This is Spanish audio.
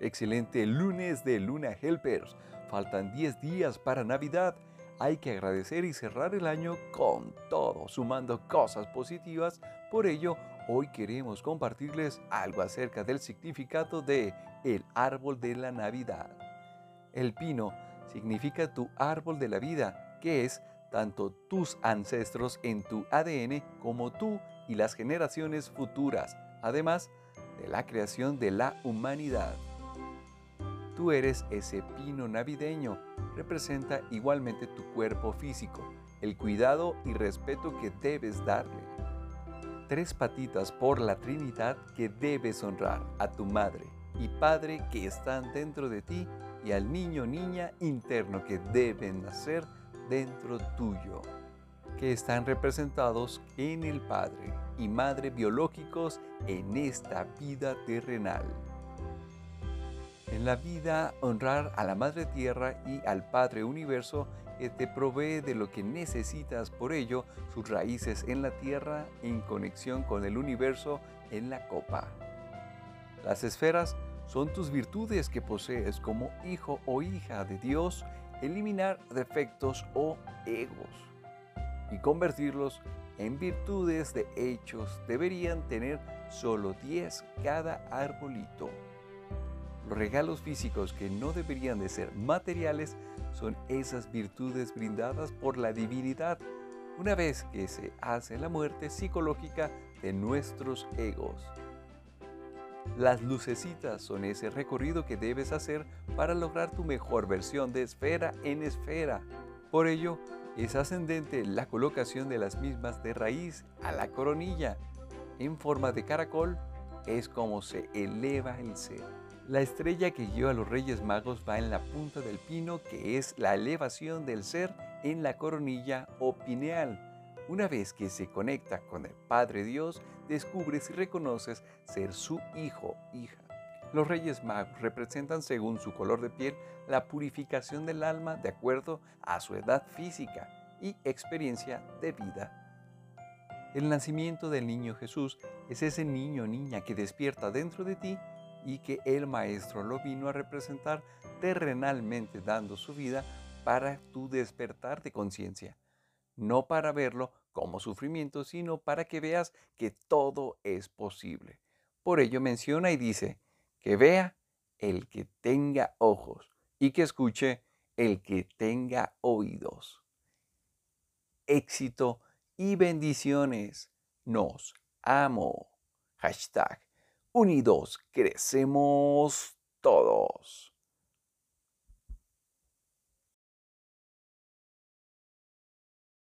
Excelente lunes de Luna Helpers. Faltan 10 días para Navidad. Hay que agradecer y cerrar el año con todo, sumando cosas positivas. Por ello, hoy queremos compartirles algo acerca del significado de el árbol de la Navidad. El pino significa tu árbol de la vida, que es tanto tus ancestros en tu ADN como tú y las generaciones futuras, además de la creación de la humanidad. Tú eres ese pino navideño, representa igualmente tu cuerpo físico, el cuidado y respeto que debes darle. Tres patitas por la Trinidad que debes honrar a tu madre y padre que están dentro de ti y al niño niña interno que deben nacer dentro tuyo, que están representados en el Padre y Madre biológicos en esta vida terrenal. En la vida, honrar a la Madre Tierra y al Padre Universo que te provee de lo que necesitas, por ello, sus raíces en la Tierra en conexión con el universo en la copa. Las esferas son tus virtudes que posees como hijo o hija de Dios eliminar defectos o egos y convertirlos en virtudes de hechos. Deberían tener solo 10 cada arbolito. Los regalos físicos que no deberían de ser materiales son esas virtudes brindadas por la divinidad una vez que se hace la muerte psicológica de nuestros egos. Las lucecitas son ese recorrido que debes hacer para lograr tu mejor versión de esfera en esfera. Por ello, es ascendente la colocación de las mismas de raíz a la coronilla. En forma de caracol es como se eleva el ser. La estrella que guió a los Reyes Magos va en la punta del pino, que es la elevación del ser en la coronilla o pineal. Una vez que se conecta con el Padre Dios, descubres y reconoces ser su hijo, hija. Los Reyes Magos representan según su color de piel la purificación del alma de acuerdo a su edad física y experiencia de vida. El nacimiento del niño Jesús es ese niño o niña que despierta dentro de ti y que el Maestro lo vino a representar terrenalmente dando su vida para tu despertar de conciencia no para verlo como sufrimiento, sino para que veas que todo es posible. Por ello menciona y dice, que vea el que tenga ojos y que escuche el que tenga oídos. Éxito y bendiciones. Nos amo. Hashtag unidos crecemos todos.